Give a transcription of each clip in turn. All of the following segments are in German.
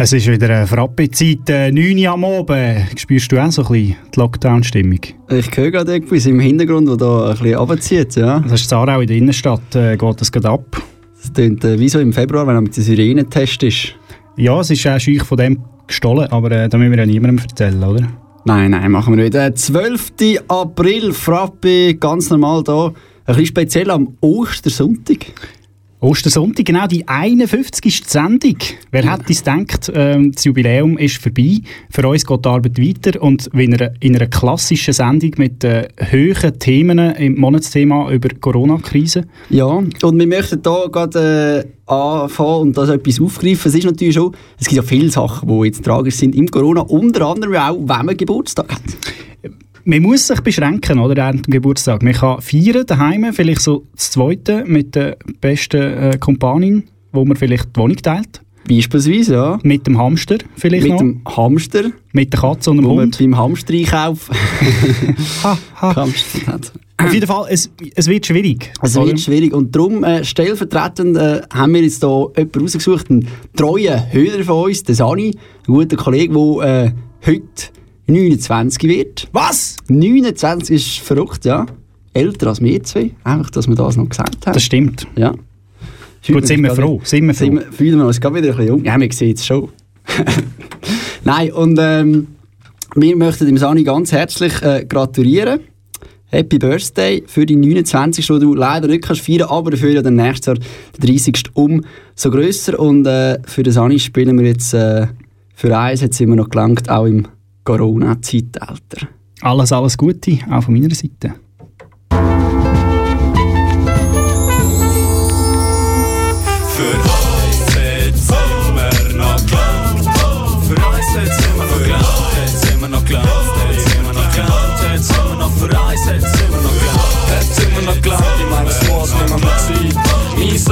Es ist wieder eine Frappe-Zeit, äh, 9 Uhr am Abend. Spürst du auch so ein bisschen die Lockdown-Stimmung? Ich höre gerade etwas im Hintergrund, das da ein bisschen runterzieht, ja. Das ist auch in der Innenstadt, äh, geht das gerade ab. Das klingt äh, wie so im Februar, wenn er mit dem Sirenentest ist. Ja, es ist auch schüch von dem gestohlen, aber äh, da müssen wir ja niemandem erzählen, oder? Nein, nein, machen wir nicht. Der 12. April, Frappe, ganz normal da. Ein bisschen speziell am Ostersonntag. Ostersonntag, genau die 51. Sendung. Wer ja. hätte es gedacht, ähm, das Jubiläum ist vorbei. Für uns geht die Arbeit weiter und in einer, in einer klassischen Sendung mit äh, hohen Themen im Monatsthema über Corona-Krise. Ja, und wir möchten hier gerade äh, anfangen und das etwas aufgreifen. Es ist natürlich schon, es gibt ja viele Sachen, die jetzt tragisch sind im Corona, unter anderem auch, wenn man Geburtstag hat man muss sich beschränken, oder, während dem Geburtstag. Man kann feiern daheim, vielleicht so das Zweite mit der besten äh, Kompanin, wo man vielleicht die Wohnung teilt. Beispielsweise, ja. Mit dem Hamster vielleicht Mit noch. dem Hamster. Mit der Katze und dem wo Hund. beim Hamster-Einkauf ha, ha. Hamster hat. Auf jeden Fall, es, es wird schwierig. Es oder? wird schwierig und darum äh, stellvertretend äh, haben wir jetzt hier jemanden rausgesucht, einen treuen Hörer von uns, den Sani, ein guter Kollege, der äh, heute 29 wird. Was? 29 ist verrückt, ja. Älter als wir zwei. Einfach, dass wir das noch gesagt haben. Das stimmt. Ja. Gut, sind wir froh. Sind wir froh. Sind wir, fühlen wir uns gerade wieder ein bisschen jung. Ja, wir sehen es schon. Nein, und ähm, wir möchten dem Sani ganz herzlich äh, gratulieren. Happy Birthday für die 29. die du leider nicht kannst feiern, aber dafür ja dann nächstes Jahr der 30. umso grösser. Und äh, für den Sani spielen wir jetzt äh, für eins, hat es immer noch gelangt, auch im Corona-Zeitalter. Alles, alles Gute, auch von meiner Seite. Für. Für für. Mein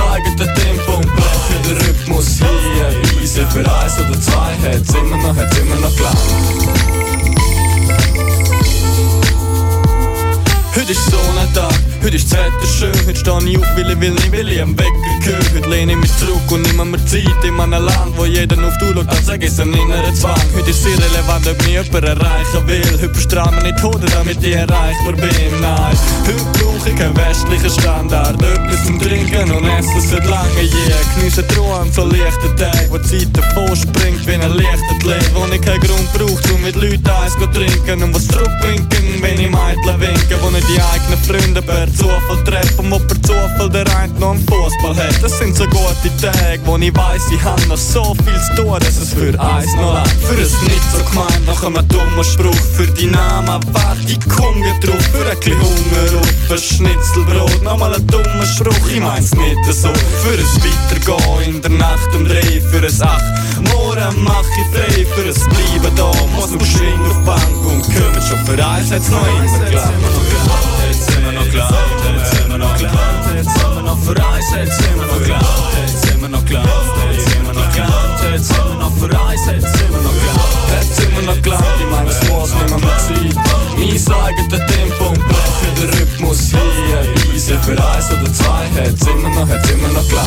eigenes Tempo und brechen den Rhythmus hier. Easy für eins oder zwei. Hat's immer noch, hat's immer noch gelangt. Heute ist so ein Tag, heute ist das Wetter schön. Heute stehe ich auf, weil ich will nicht, weil ich am Wecker gehöre. Heute lehne ich mich zurück und nehme mir Zeit in einem Land, wo jeder auf du schaut, als ich es ein innerer Zwang. Heute ist es irrelevant, ob mich jemand erreichen will. Heute verstrahle mich nicht Hoden, damit ich erreichbar bin. Nein, heute brauche ich keinen westlichen Standard. Etwas zum Trinken und Essen seit lange je. Genieße die Ruhe an so leichten Tagen, wo die Zeit davor springt wie ein leichter Leben. Wo ich keinen Grund brauche, um mit Leuten Eis zu trinken und was zurückwinken, wenn ich Mädchen winke, wo nicht die eigenen Freunde per Zufall treffen, wo per Zufall der eine noch einen Fußball hat. Das sind so gute Tage, wo ich weiss, ich habe noch so viel zu tun, dass es für eins noch leid. Für es nicht so gemeint, nach einem dummen Spruch, für die Namen warte ich komm drauf, für ein bisschen Hunger auf ein Schnitzelbrot, nochmal ein dummer Spruch, ich mein's nicht so. Für es Weitergehen in der Nacht um drei, für es Ach, morgen mach ich frei, für es Bleiben da, muss noch schwingen auf die Bank und kümmern schon für eins, hat's noch immer geklappt. Noch klar, jetzt immer noch klar, jetzt immer noch für eins, jetzt immer noch klar, jetzt immer noch klar, jetzt immer noch klar, jetzt immer noch für eins, jetzt immer noch klar, jetzt immer noch klar, ich meine, es muss nicht mehr Zeit. Mein eigenes Tempo und brechen den Rhythmus hier, easy für eins oder zwei, jetzt immer noch, jetzt immer noch klar.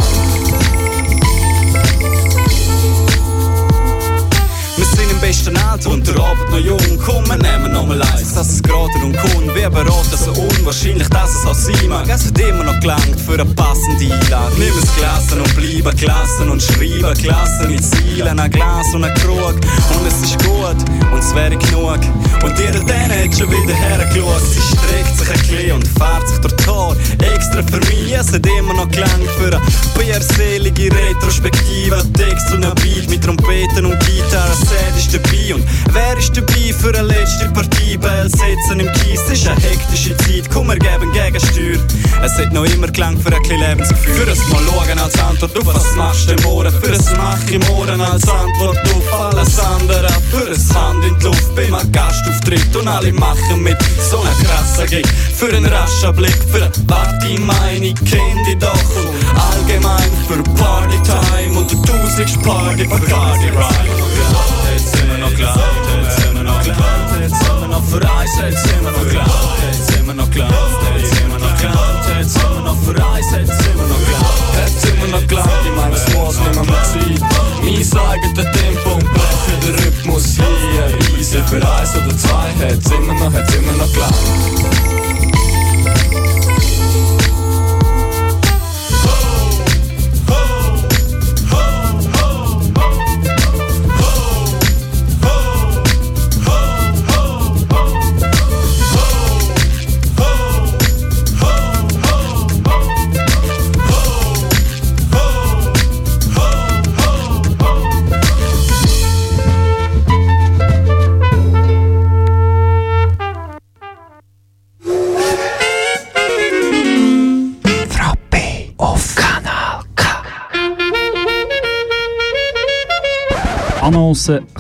Wir sind im besten Alter und der Abend noch jung. Komm, wir nehmen nochmal eins, dass es gerade und kommt. Wir beraten so unwahrscheinlich, dass es auch sein mag. Es hat immer noch gelangt für eine passende Einlage. Nimm es Glasen und bleiben gelassen und schreiben Klassen mit Zielen, ein Glas und ein Krug. Und es ist gut und es wäre genug. Und jeder dann hat schon wieder hergeschaut. Sie streckt sich ein bisschen und fährt sich durch Tor. Extra für mich, es hat immer noch gelangt für eine bärselige Retrospektive. Text und ein Beat mit Trompeten und Gitarre. Sad ist dabei und wer ist dabei für eine letzte Partie? Bell setzen im Kies, es war eine hektische Zeit wir geben Gegensteuer. Es hat noch immer gelangt für ein bisschen Lebensgefühl. Für das Mal schauen als Antwort auf was machst du im Ohren. Für das Mach im Ohren als Antwort auf alles andere. Für das Hand in die Luft bei einem Gastauftritt und alle machen mit. So ein krasser Gig. Für einen raschen Blick, für eine Party, meine Kinder doch. Allgemein für Partytime und der tausendste Party für Party Rhyme. Klar, jetzt sind wir noch klar, jetzt sind wir noch eins, jetzt sind wir noch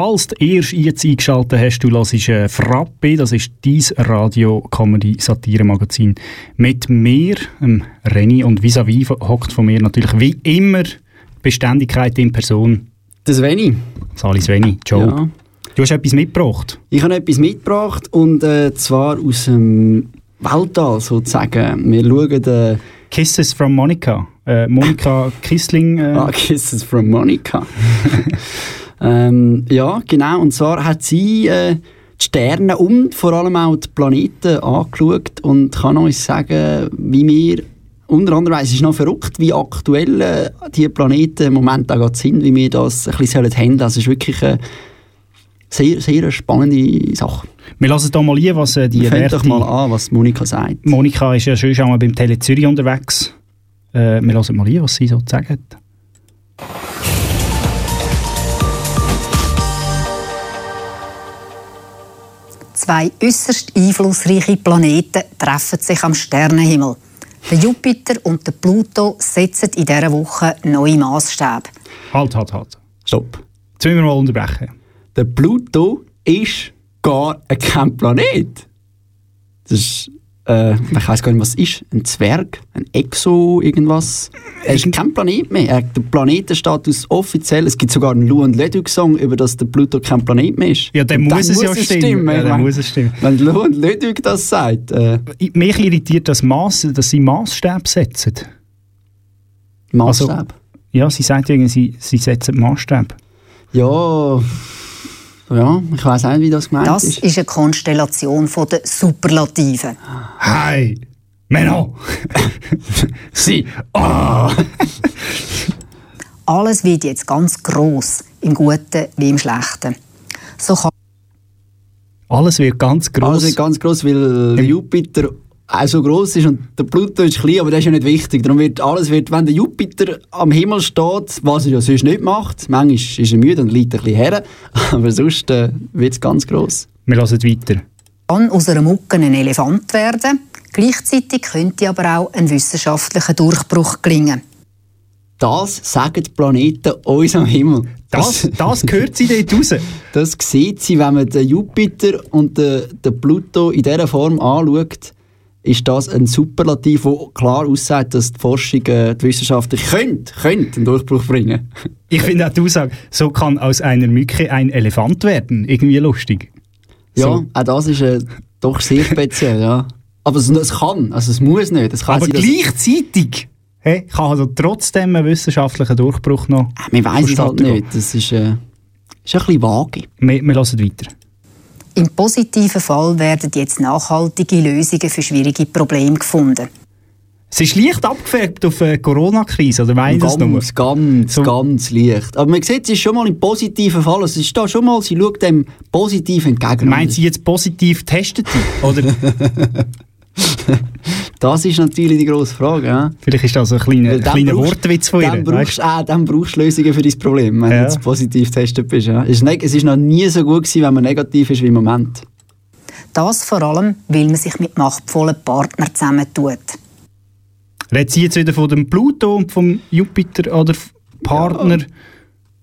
Falls du erst jetzt eingeschaltet hast, du hörst äh, Frappe, das ist dein Radio-Comedy-Satire-Magazin mit mir, ähm, Renny, und vis-à-vis hockt von mir natürlich wie immer Beständigkeit in Person. Das Veni. Sali Sveni, Joe. Ja. Du hast etwas mitgebracht. Ich habe etwas mitgebracht und äh, zwar aus dem Weltall sozusagen. Wir schauen äh, Kisses from Monica. Äh, Monika Kissling. Äh, ah, Kisses from Monica. ähm, ja, genau. Und zwar hat sie äh, die Sterne und vor allem auch die Planeten angeschaut und kann uns sagen, wie wir unter anderem, es ist noch verrückt, wie aktuell äh, die Planeten im Moment auch gerade sind, wie wir das ein bisschen handeln sollen. Das ist wirklich eine sehr, sehr spannende Sache. wir lassen doch mal ein, was äh, die werte doch mal an, was Monika sagt. Monika ist ja schon schon mal beim Tele Zürich unterwegs. Äh, wir lassen mal ein, was sie so zu Zwei äußerst einflussreiche Planeten treffen sich am Sternenhimmel. Der Jupiter und der Pluto setzen in dieser Woche neue Maßstäbe. Halt, halt, halt. Stopp. Jetzt müssen wir mal unterbrechen. Der Pluto ist gar kein Planet. Das ist, äh, ich weiß gar nicht, was es ist. Ein Zwerg, ein Exo, irgendwas. Er ist kein Planet mehr. Er, der Planetenstatus offiziell. Es gibt sogar einen Lou und Leduc-Song, über das der Pluto kein Planet mehr ist. Ja, dann Und muss es ja stimmen. Ja, Ich dann muss es stimmen. Wenn Lou und Leduc das sagt, äh, Mich irritiert das Maß, dass sie Maßstäbe setzen. Maßstab. Ja, sie sagt irgendwie, sie, sie setzen Maßstäbe. Ja, ja, ich weiß auch nicht, wie das gemeint Das ist. ist eine Konstellation von der Superlativen. Hey, Menno! Sie. Ah. Alles wird jetzt ganz gross, im Guten wie im Schlechten. So kann Alles wird ganz gross. Also ganz gross, weil Jupiter auch so gross ist und der Pluto ist klein, aber das ist ja nicht wichtig. Darum wird alles, wird, wenn der Jupiter am Himmel steht, was er ja sonst nicht macht, manchmal ist er müde und liegt ein bisschen her, aber sonst äh, wird es ganz gross. wir lassen weiter. kann aus einer Mucke ein Elefant werden. Gleichzeitig könnte aber auch ein wissenschaftlicher Durchbruch gelingen. Das sagen die Planeten uns am Himmel. Das, das gehört sie dort raus. Das sieht sie, wenn man den Jupiter und den, den Pluto in dieser Form anschaut, ist das ein Superlativ, der klar aussagt, dass die Forschung, äh, die Wissenschaftler könnte, könnte einen Durchbruch bringen. Ich finde auch die Aussage, so kann aus einer Mücke ein Elefant werden. Irgendwie lustig. Ja, So. auch das ist äh, doch sehr speziell, ja. Aber es, es kann, also es muss nicht. Es kann Aber sein, gleichzeitig hey, kann also trotzdem ein wissenschaftlicher Durchbruch noch. Äh, Man weiß es halt nicht. Das ist, äh, ist ein bisschen vage. Wir, wir lassen weiter. Im positiven Fall werden jetzt nachhaltige Lösungen für schwierige Probleme gefunden. Es ist leicht abgefärbt auf die Corona-Krise, oder meinen das nur? Ganz, ganz, So- ganz leicht. Aber man sieht, es ist schon mal im positiven Fall. Es ist da schon mal, sie schaut dem positiv entgegen. Meint sie jetzt positiv Testete? Oder Das ist natürlich die grosse Frage. Ja? vielleicht ist das ein kleiner, kleiner brauchst- Wortwitz von ihr. Dann brauchst, äh, dann brauchst du Lösungen für dein Problem, wenn Ja. du jetzt positiv getestet bist. Ja? Es, es ist noch nie so gut gewesen, wenn man negativ ist wie im Moment. Das vor allem, weil man sich mit machtvollen Partnern zusammentut. Redet sie jetzt wieder von dem Pluto und vom Jupiter oder Partner?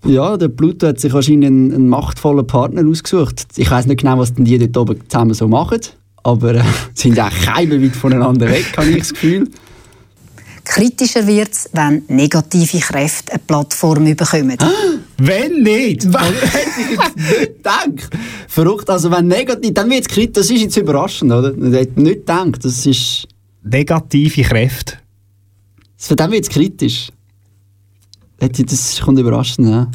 Ja, der Pluto hat sich wahrscheinlich einen, einen machtvollen Partner ausgesucht. Ich weiß nicht genau, was denn die dort oben zusammen so machen, aber äh, sind auch keine weit voneinander weg, habe ich das Gefühl. Kritischer wird es, wenn negative Kräfte eine Plattform bekommen. Wenn nicht! Hätte ich jetzt nicht gedacht? Verrückt, also wenn negativ, dann wird es kritisch. Das ist jetzt überraschend, oder? Ich hätte nicht gedacht, das ist... Negative Kräfte. Für dann wird es kritisch. Das kommt überraschend, ja.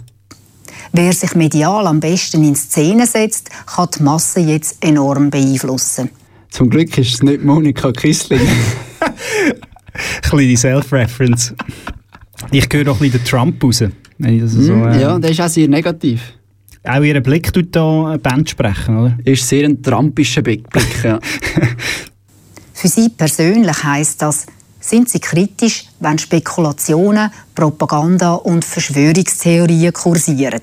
Wer sich medial am besten in Szene setzt, kann die Masse jetzt enorm beeinflussen. Zum Glück ist es nicht Monika Kissling. Kleine Self-Reference. Ich höre doch ein bisschen den Trump raus. Das so, äh, ja, der ist auch sehr negativ. Auch ihr Blick tut da eine Band sprechen, oder? Ist sehr ein trumpischer Blick, ja. Für Sie persönlich heißt das, sind Sie kritisch, wenn Spekulationen, Propaganda und Verschwörungstheorien kursieren?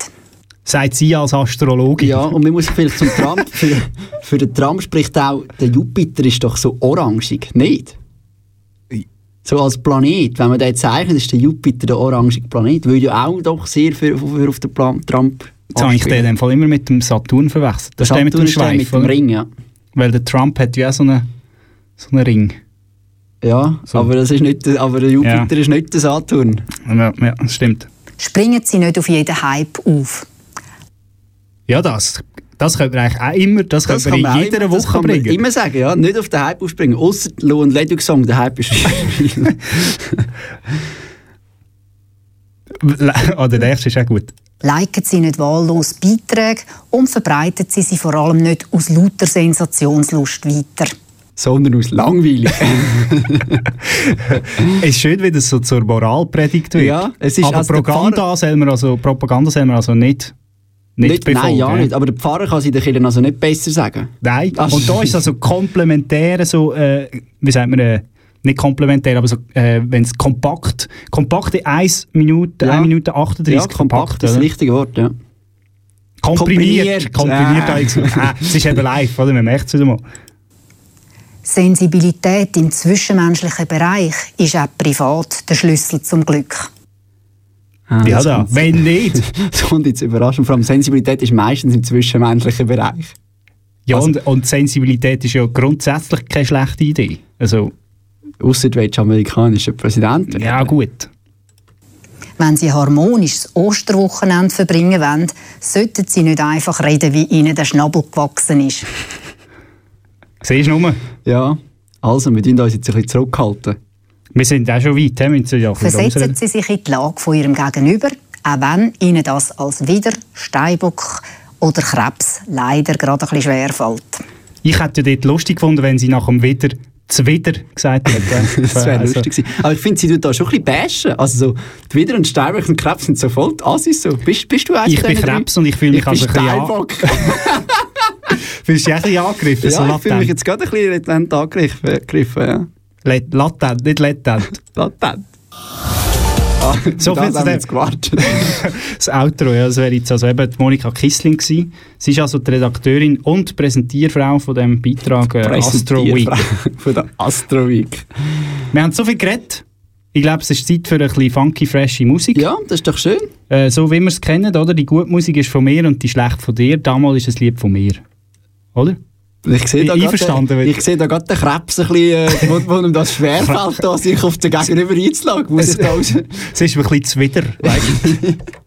Sagt sie als Astrologin. ja, und man muss vielleicht zum Trump, für, für den Trump spricht auch, der Jupiter ist doch so orangig, nicht? So als Planet, wenn man den zeichnet, ist der Jupiter der orangige Planet. Würde ja auch doch sehr für, für auf den Plan Trump Jetzt habe ich den in dem Fall immer mit dem Saturn verwechselt. Das ist der mit dem Saturn der Schweif, mit dem? Ring, ja. Weil der Trump hat ja auch so einen, so einen Ring. Ja, So. aber, das ist nicht, der- aber der Jupiter ist nicht der Saturn. Ja, ja, das stimmt. Springen Sie nicht auf jeden Hype auf. Ja, das, das können wir eigentlich auch immer, das, können wir in auch jeder immer, das Woche kann man bringen. immer sagen, ja. Nicht auf den Hype aufspringen. Ausser Low und Ledug Song, der Hype ist Oder der erste ist auch gut. Liken Sie nicht wahllos Beiträge und verbreiten Sie sie vor allem nicht aus lauter Sensationslust weiter. sondern aus langweilig. Es ist schön, wie das so zur Moral predigt wird. Ja, es ist Aber also Propaganda, soll man also, Propaganda soll man also nicht, nicht, nicht, befolgen. nein, ja nicht. Aber der Pfarrer kann sie den Kindern also nicht besser sagen. Nein. Ach. Und da ist also komplementär, so, äh, wie sagt man, äh, nicht komplementär, aber so, äh, wenn es kompakt, kompakte 1 Minute, Ja. 1 Minute 38 Ja, kompakt ist das richtige Wort, ja. Komprimiert. Komprimiert. Komprimiert. Ah. Ah, es ist eben live, oder? Man merkt es wieder mal. Sensibilität im zwischenmenschlichen Bereich ist auch privat der Schlüssel zum Glück. Ah, Ja, das da. Wenn nicht. Das kommt jetzt überraschend. Vor allem Sensibilität ist meistens im zwischenmenschlichen Bereich. Ja, Also- und, und Sensibilität ist ja grundsätzlich keine schlechte Idee. Also, Ausser du willst amerikanischer Präsident werden. ja, gut. Wenn Sie harmonisch das Osterwochenende verbringen wollen, sollten Sie nicht einfach reden, wie Ihnen der Schnabel gewachsen ist. Siehst du nur? Ja, also, wir tun uns jetzt ein bisschen zurückhalten. Wir sind auch schon weit, müssen ja Versetzen. Sie sich in die Lage von Ihrem Gegenüber, auch wenn Ihnen das als Wider, Steinbock oder Krebs leider gerade ein bisschen schwer fällt. Ich hätte ja dort lustig gefunden, wenn sie nach dem Wieder zuwider gesagt hätte. Das wäre Also, lustig gewesen. Aber ich finde, sie tut da schon ein bisschen bashen. Also so, die Wider- und Steinbock und Krebs sind so voll die. So. Bist, bist du eins Ich bin diesen drei? Krebs und ich fühle mich ich also bin ein bisschen an-. Fühlst du dich auch ein bisschen angegriffen? so ja, ich fühle mich jetzt gerade ein bisschen latent angegriffen, Ja. Lat- Latent, nicht latent. Latent. Ah, So das viel zu dem. jetzt gewartet. Das Outro, ja, das wäre jetzt also eben die Monika Kissling gewesen. Sie ist also die Redakteurin und Präsentierfrau von dem Beitrag äh, Astro Week. Von der Astro Week. Wir haben so viel geredet. Ich glaube, es ist Zeit für ein bisschen funky, freshe Musik. Ja, das ist doch schön. Äh, so wie wir es kennen, oder? Die gute Musik ist von mir und die schlechte von dir. Damals ist es Lied von mir. Oder? Ich sehe da gerade ich sehe da gerade den Krebs ein bisschen, äh, wo, wo ihm das schwerfällt, da sich auf den Gegenüber einzulagen. Raus. Es ist ein bisschen zuwider. weißt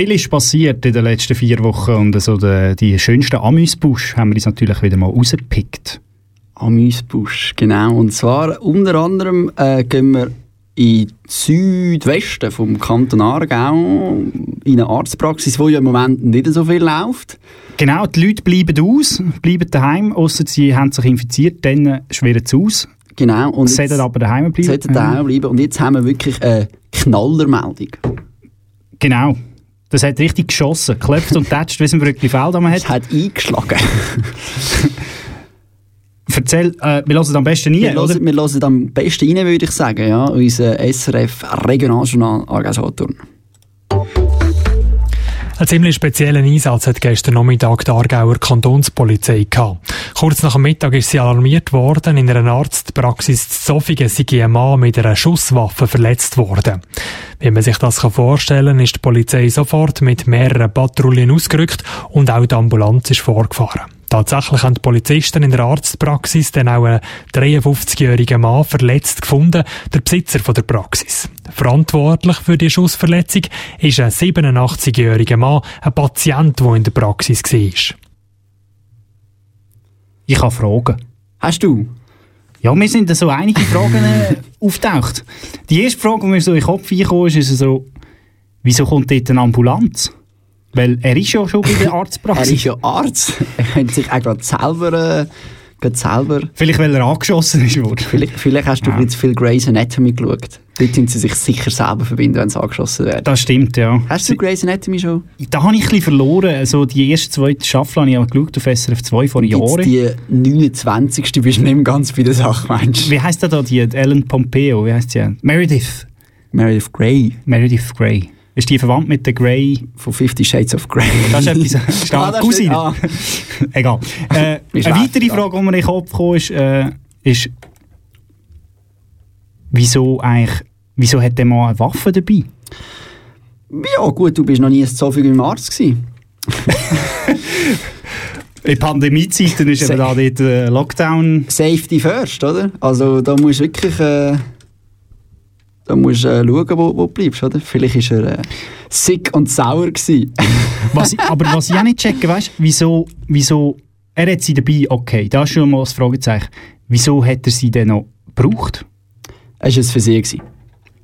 Viel ist passiert in den letzten vier Wochen und also die, schönsten Amüsbusch haben wir uns natürlich wieder mal rausgepickt. Amüsbusch, genau. Und zwar unter anderem äh, gehen wir in Südwesten vom Kanton Aargau in eine Arztpraxis, wo ja im Moment nicht so viel läuft. Genau, die Leute bleiben aus, bleiben daheim, außer sie haben sich infiziert, dann schweren sie aus. Genau. Und Sollten aber daheim bleiben. sollten daheim bleiben. Und jetzt haben wir wirklich eine Knallermeldung. Genau. Das hat richtig geschossen, geklopft und tätscht, wie es im Brücklifeld man Es hat. hat eingeschlagen. Erzähl, äh, wir hören es am besten nie, Wir oder? hören, wir hören am besten rein, würde ich sagen. Ja? Unser SRF Regionaljournal Aargau Solothurn. Einen ziemlich speziellen Einsatz hat gestern Nachmittag die Aargauer Kantonspolizei gehabt. Kurz nach dem Mittag ist sie alarmiert worden, in einer Arztpraxis zu Zofingen sei ein mit einer Schusswaffe verletzt worden. Wie man sich das vorstellen kann, ist die Polizei sofort mit mehreren Patrouillen ausgerückt und auch die Ambulanz ist vorgefahren. Tatsächlich haben die Polizisten in der Arztpraxis dann auch einen 53-jährigen Mann verletzt gefunden, der Besitzer von der Praxis. Verantwortlich für die Schussverletzung ist ein 87-jähriger Mann, ein Patient, der in der Praxis war. Ich habe Fragen. Hast du? Ja, mir sind da so einige Fragen äh, auftaucht. Die erste Frage, die mir so in den Kopf gekommen ist, ist so, wieso kommt dort eine Ambulanz? Weil er ist ja schon bei der Er Arztpraxis. ist ja Arzt. Er könnte sich auch gerade selber, äh, selber Vielleicht, weil er angeschossen ist worden. Vielleicht, vielleicht hast du Ja. zu viel Grey's Anatomy geschaut. Dort sind sie sich sicher selber verbinden, wenn sie angeschossen werden. Das stimmt, ja. Hast du Grey's Anatomy schon? Da habe ich ein bisschen verloren. Also die ersten zwei Staffeln habe ich auch geschaut auf SRF 2 vor Jahren. die 29. bist du nicht ganz bei der Sache, meinst du? Wie heißt der da, die Ellen Pompeo? Wie heißt die? Meredith. Meredith Grey Meredith Grey. Ist die verwandt mit der Grey? von Fifty Shades of Grey. Das ist etwas. Ist Ah, da Cousine? Ah, Egal. Äh, eine weitere ja. Frage, die mir in den Kopf gekommen ist, äh, ist, wieso eigentlich, wieso hat der Mann eine Waffe dabei? ja gut, du bist noch nie so viel beim Arzt gewesen. In Pandemiezeiten ist Se- eben da dort äh, Lockdown. Safety first, oder? Also da musst du wirklich... Äh, da musst du äh, schauen, wo, wo du bleibst, oder? Vielleicht ist er äh, sick und sauer. Was, ich- aber was ich auch nicht checke, weißt du, wieso, wieso, er hat sie dabei, okay, da ist schon mal das Fragezeichen. Wieso hat er sie denn noch gebraucht? Es war ein Versehen. gewesen.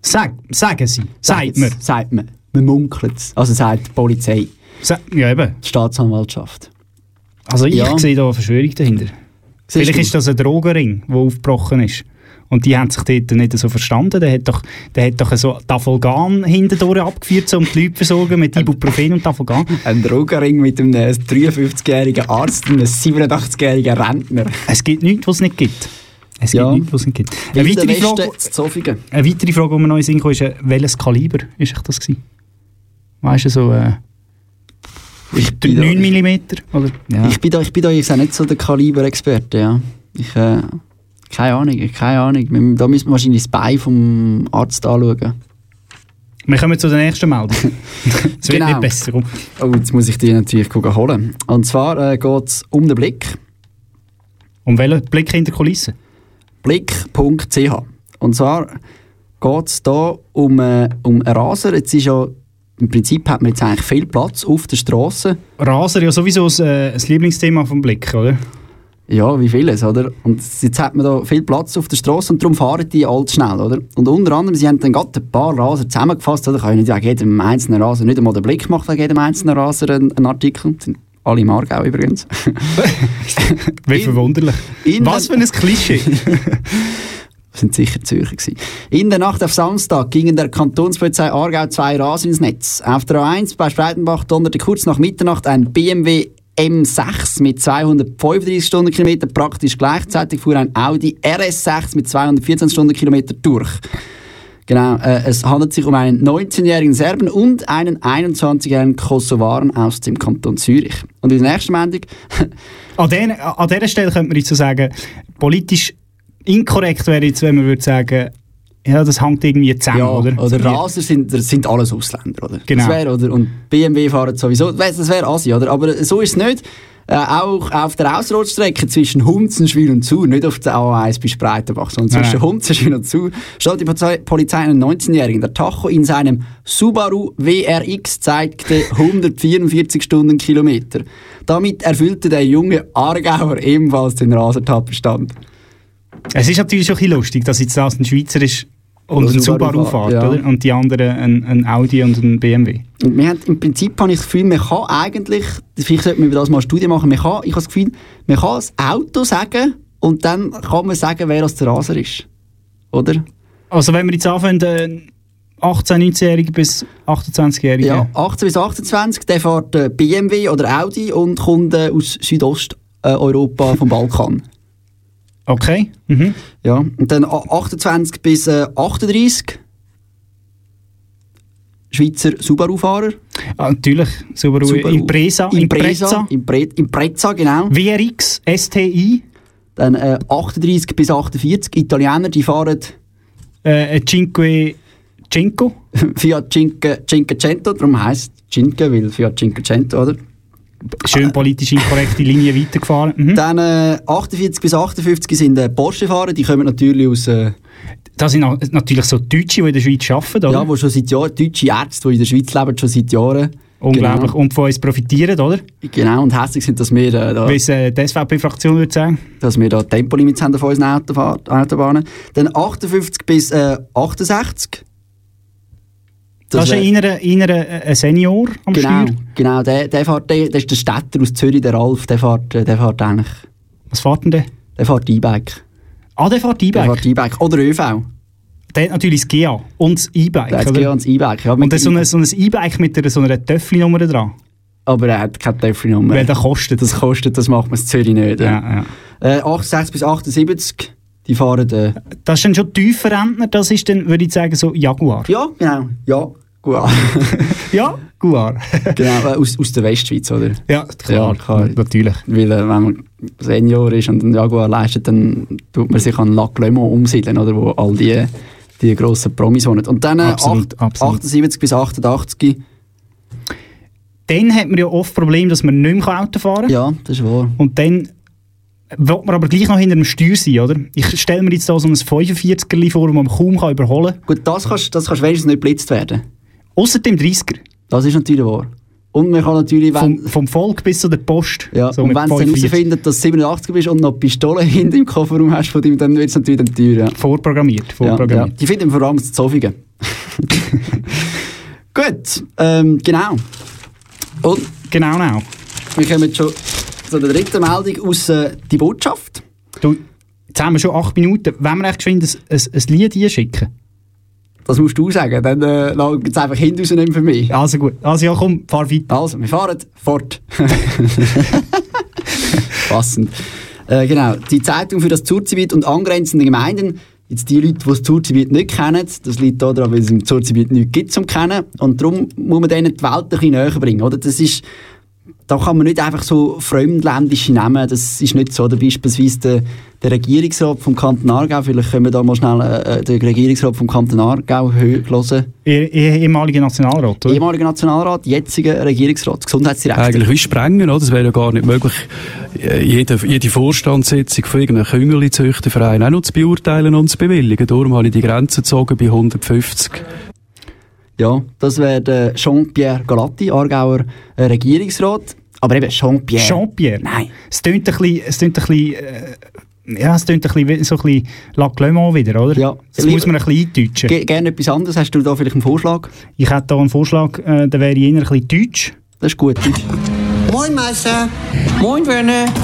Sag, sagen sie, sagt mir. Sagt man. Man munkelt es. Also sagt die Polizei, Sa ja eben, die Staatsanwaltschaft. also ich Ja. sehe da eine Verschwörung dahinter. Siehst Vielleicht du? ist das ein Drogenring, der aufgebrochen ist. Und die haben sich dort nicht so verstanden. Der hat doch, der hat doch so Tafelgan hintendurch abgeführt, um die Leute zu versorgen mit Ibuprofen und Tafelgan. Ein Drogenring mit einem 53-jährigen Arzt und einem 87-jährigen Rentner. Es gibt nichts, was es nicht gibt. Es Ja. gibt nichts, was es nicht gibt. Eine weitere, Frage, eine weitere Frage, die mir noch in den Sinn kam, ist, äh, welches Kaliber ist das gewesen? Weißt du, so äh, Ich bin, 9 da, mm? Oder? Ja. ich bin da, ich bin da jetzt auch nicht so der Kaliber-Experte, ja. Ich, äh, keine Ahnung, keine Ahnung. Da müssen wir wahrscheinlich das Bein vom Arzt anschauen. Wir kommen zu der nächsten Meldung. Es wird Genau. nicht besser. Oh, jetzt muss ich die natürlich gucken, holen. Und zwar äh, geht es um den Blick. Um welchen Blick hinter Kulissen? Blick.ch. Und zwar geht es hier um, äh, um einen Raser. Jetzt ist ja, im Prinzip hat man jetzt eigentlich viel Platz auf der Straße. Raser ja sowieso das, äh, das Lieblingsthema vom Blick, oder? Ja, wie vieles, oder? Und jetzt hat man da viel Platz auf der Straße und darum fahren die alt schnell, oder? Und unter anderem, sie haben dann gerade ein paar Raser zusammengefasst, oder? Kann ja nicht wegen jedem einzelnen Raser, nicht einmal der Blick macht wegen jedem einzelnen Raser einen, einen Artikel. Das sind alle im Aargau übrigens. Wie verwunderlich. in Was für ein Klischee. Das sind sicher Zürcher gewesen. In der Nacht auf Samstag gingen der Kantonspolizei Aargau zwei Rasen ins Netz. Auf der A1 bei Spreitenbach donnerte kurz nach Mitternacht ein BMW M6 mit 235 Stundenkilometer praktisch gleichzeitig fuhr ein Audi RS6 mit 214 Stundenkilometer durch. Genau, äh, es handelt sich um einen 19-jährigen Serben und einen 21-jährigen Kosovaren aus dem Kanton Zürich. Und in der nächsten Meldung, An, an dieser Stelle könnte man jetzt so sagen, politisch inkorrekt wäre jetzt, wenn man würde sagen, ja, das hängt irgendwie zusammen, ja, oder? oder Raser sind, sind alles Ausländer, oder? Genau. Das wär, oder? Und BMW fahren sowieso, das wäre Asi, oder? Aber so ist es nicht. Äh, auch auf der Ausrollstrecke zwischen Hunzenschwil und Zur, nicht auf der A1 bis Breitenbach, sondern zwischen. Hunzenschwil und Zur, steht die Polizei, Polizei einen 19-Jährigen. Der Tacho in seinem Subaru WRX zeigte 144 Stundenkilometer. Damit erfüllte der junge Aargauer ebenfalls den Rasertatbestand. Es ist natürlich schon ein bisschen lustig, dass jetzt das ein Schweizer ist und ein Subaru fährt, ja. oder? Und die anderen ein, ein Audi und ein BMW. Und wir haben, im Prinzip habe ich das Gefühl, man kann eigentlich, vielleicht sollte man über das mal eine Studie machen, man kann, ich habe das Gefühl, man kann das Auto sagen und dann kann man sagen, wer das der Raser ist. Oder? Also wenn wir jetzt anfangen, äh, 18-, 19-Jährige bis 28-Jährige. Ja, 18 bis 28, der fährt äh, BMW oder Audi und kommt äh, aus Südosteuropa vom Balkan. Okay. Mhm. Ja, und dann a- 28 bis äh, 38 Schweizer Subaru-Fahrer. Ah, natürlich, Subaru, Impresa. Impresa. Impre Impreza, genau. WRX, STI. Dann äh, 38 bis 48 Italiener, die fahren Äh, Cinque Cinco. Fiat Cinque, Cinquecento, darum heisst es Cinque, weil Fiat Cinquecento, oder? Schön politisch inkorrekte Linie weitergefahren. Mhm. Dann äh, 48 bis 58 sind äh, Porsche-Fahrer, die kommen natürlich aus... Äh, Das sind na- natürlich so Deutsche, die in der Schweiz arbeiten, oder? ja, wo schon seit Jahren, deutsche Ärzte, die in der Schweiz leben, schon seit Jahren. Unglaublich. Und von uns profitieren, oder? Genau, genau und hässlich sind, dass wir, äh, da, Wie es äh, die SVP-Fraktion würde sagen. dass wir da Tempolimits haben auf unseren Autobahnen. Dann 58 bis äh, 68. Das, wär- ist einer, einer äh, ein Senior am Genau, Steuer. genau der, der, fährt, der, der ist der Städter aus Zürich, der Ralf, der fährt, äh, der fährt eigentlich, Was fährt denn der? der fährt E-Bike. Ah, der fährt Der E-Bike. fährt E-Bike. Oder ÖV. Der hat natürlich das GA und das E-Bike. Der hat oder? das E-Bike. Ja, Und das so ein, so ein E-Bike mit einer, so einer Töffli-Nummer dran. Aber er hat keine Telefonnummer. Weil der kostet. Das kostet, das macht man in Zürich nicht. Ja, Ja. ja. Äh, 68 bis 78, die fahren... Äh, Das ist dann schon tiefer Rentner, das ist dann, würde ich sagen, so Jaguar. ja, genau. Ja, gut. Ja, Jaguar. genau, aus, aus der Westschweiz, oder? ja, klar, Ja, klar. natürlich. Weil äh, wenn man Senior ist und einen Jaguar leistet, dann tut man sich an Lac Le Mans umsiedeln, oder? Wo all die, die grossen Promis wohnen. Und dann äh, Absolut, acht- absolut. 78 bis 88, Dann hat man ja oft Probleme, dass man nicht mehr Auto fahren kann. ja, das ist wahr. Und dann will man aber gleich noch hinter dem Steuer sein, oder? Ich stelle mir jetzt da so ein 45er vor, das man kaum kann überholen kann. Gut, das kannst das kannst wenigstens nicht blitzt werden. Außer dem 30er. Das ist natürlich wahr. Und man kann natürlich, wenn... Vom, vom Volk bis zu der Post. Ja, So und wenn sie dann 45. herausfinden, dass du 87 bist und noch Pistole hinter im Kofferraum hast, von dem, dann wird es natürlich dann teuer. Ja. Vorprogrammiert, Ja, ja. vorprogrammiert. Die finden vor allem das Zoffigen. Gut, ähm, genau. Und Genau, genau. wir kommen jetzt schon zu der dritten Meldung aus äh, die Botschaft. Du, jetzt haben wir schon acht Minuten. Wollen wir echt geschwind ein, ein, ein Lied einschicken? Das musst du sagen, dann äh, geht es einfach hinten rausnehmen für mich. Also gut. Also ja, komm, fahr weiter. Also, wir fahren fort. Passend. Äh, genau, die Zeitung für das Zurzibiet und angrenzende Gemeinden. Jetzt die Leute, die das Zurzibiet nicht kennen, das liegt daran, weil es im Zurzibiet nichts gibt zum Kennen. Und darum muss man denen die Welt ein bisschen näher bringen. Oder? Das ist, da kann man nicht einfach so fremdländische nehmen. Das ist nicht so. Oder beispielsweise der, der Regierungsrat vom Kanton Aargau, vielleicht können wir da mal schnell äh, den Regierungsrat vom Kanton Aargau hö- hören. Eh- eh- Ehemaliger Nationalrat, oder? Ehemaliger Nationalrat, jetziger Regierungsrat, Gesundheitsdirektor. Eigentlich wie sprengen, oder? Es wäre ja gar nicht möglich, äh, jede, jede Vorstandssitzung von irgendeinem Küngerli-Züchterverein auch noch zu beurteilen und zu bewilligen. Darum habe ich die Grenze gezogen bei 150. Ja, das wäre der Jean-Pierre Galatti, Aargauer äh, Regierungsrat. Aber eben Jean-Pierre. Jean-Pierre. Nein. Es tönt ein bisschen, es tönt ein bisschen, äh, ja, es tönt ein bisschen, so ein bisschen Lac Le Mans wieder, oder? Ja. Das muss man ein bisschen eindeutschen. Ge gerne etwas anderes. Hast du da vielleicht einen Vorschlag? Ich hätte hier einen Vorschlag, äh, der wäre eher ein bisschen deutsch. Das ist gut. Moin Meister. Moin Werner.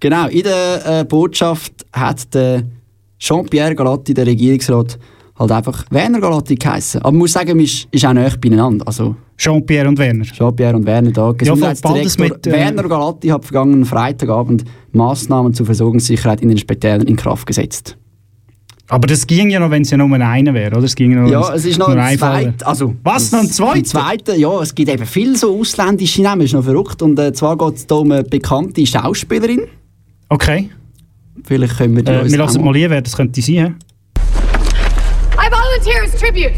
Genau, in der äh, Botschaft hat der Jean-Pierre Galatti, der Regierungsrat, halt einfach Werner Galatti geheissen. Aber man muss sagen, man ist, ist auch näher beieinander. Also Jean-Pierre und Werner. Jean-Pierre und Werner da. Ja, Gesundheitsdirektor mit, äh, Werner Galatti hat vergangenen Freitagabend Massnahmen zur Versorgungssicherheit in den Spitälern in Kraft gesetzt. Aber das ging ja noch, wenn es ja nur einer wäre, oder? Es ging ja, noch, Ja, es ist noch ein zweiter. Also, Was, noch ein zweiter? Ein zweiter, ja. Es gibt eben viele so ausländische Namen, ist noch verrückt. Und äh, zwar geht es hier um eine bekannte Schauspielerin. Okay. Vielleicht können wir die Äh, wir lassen mal lieber, das könnte sein. Hä? I volunteer as tribute.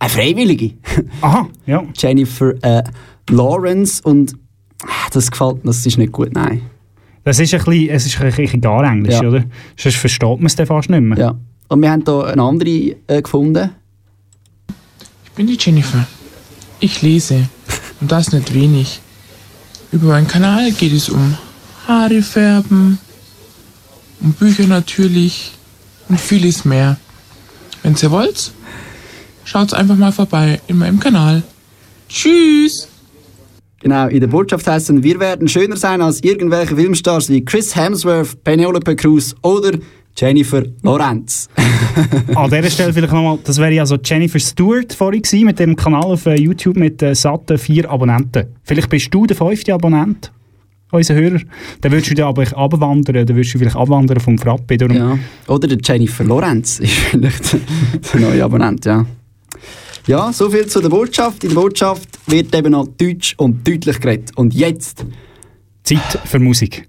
Eine Freiwillige. Aha, ja. Jennifer äh, Lawrence und ah, das gefällt mir, das ist nicht gut, nein. Das ist ein bisschen, es ist ein bisschen gar Englisch, Ja. oder? Sonst versteht man es dann fast nicht mehr. Ja. Und wir haben hier eine andere äh, gefunden. Ich bin die Jennifer. Ich lese. Und das nicht wenig. Über meinen Kanal geht es um Haare färben, um Bücher natürlich und vieles mehr. Wenn ihr wollt, schaut einfach mal vorbei in meinem Kanal. Tschüss! Genau, in der Botschaft heißt es, wir werden schöner sein als irgendwelche Filmstars wie Chris Hemsworth, Penelope Cruz oder Jennifer Lawrence. An dieser Stelle vielleicht nochmal, das wäre ja so Jennifer Stewart vorhin gewesen, mit dem Kanal auf äh, YouTube mit äh, satten vier Abonnenten. Vielleicht bist du der fünfte Abonnent, unser Hörer. Dann würdest du dann aber abwandern, dann würdest du vielleicht abwandern vom Frappe. Darum. Ja. Oder der Jennifer Lawrence ist vielleicht der neue Abonnent, ja. Ja, soviel zu der Botschaft. In der Botschaft wird eben noch Deutsch und deutlich geredet. Und jetzt... Zeit für Musik.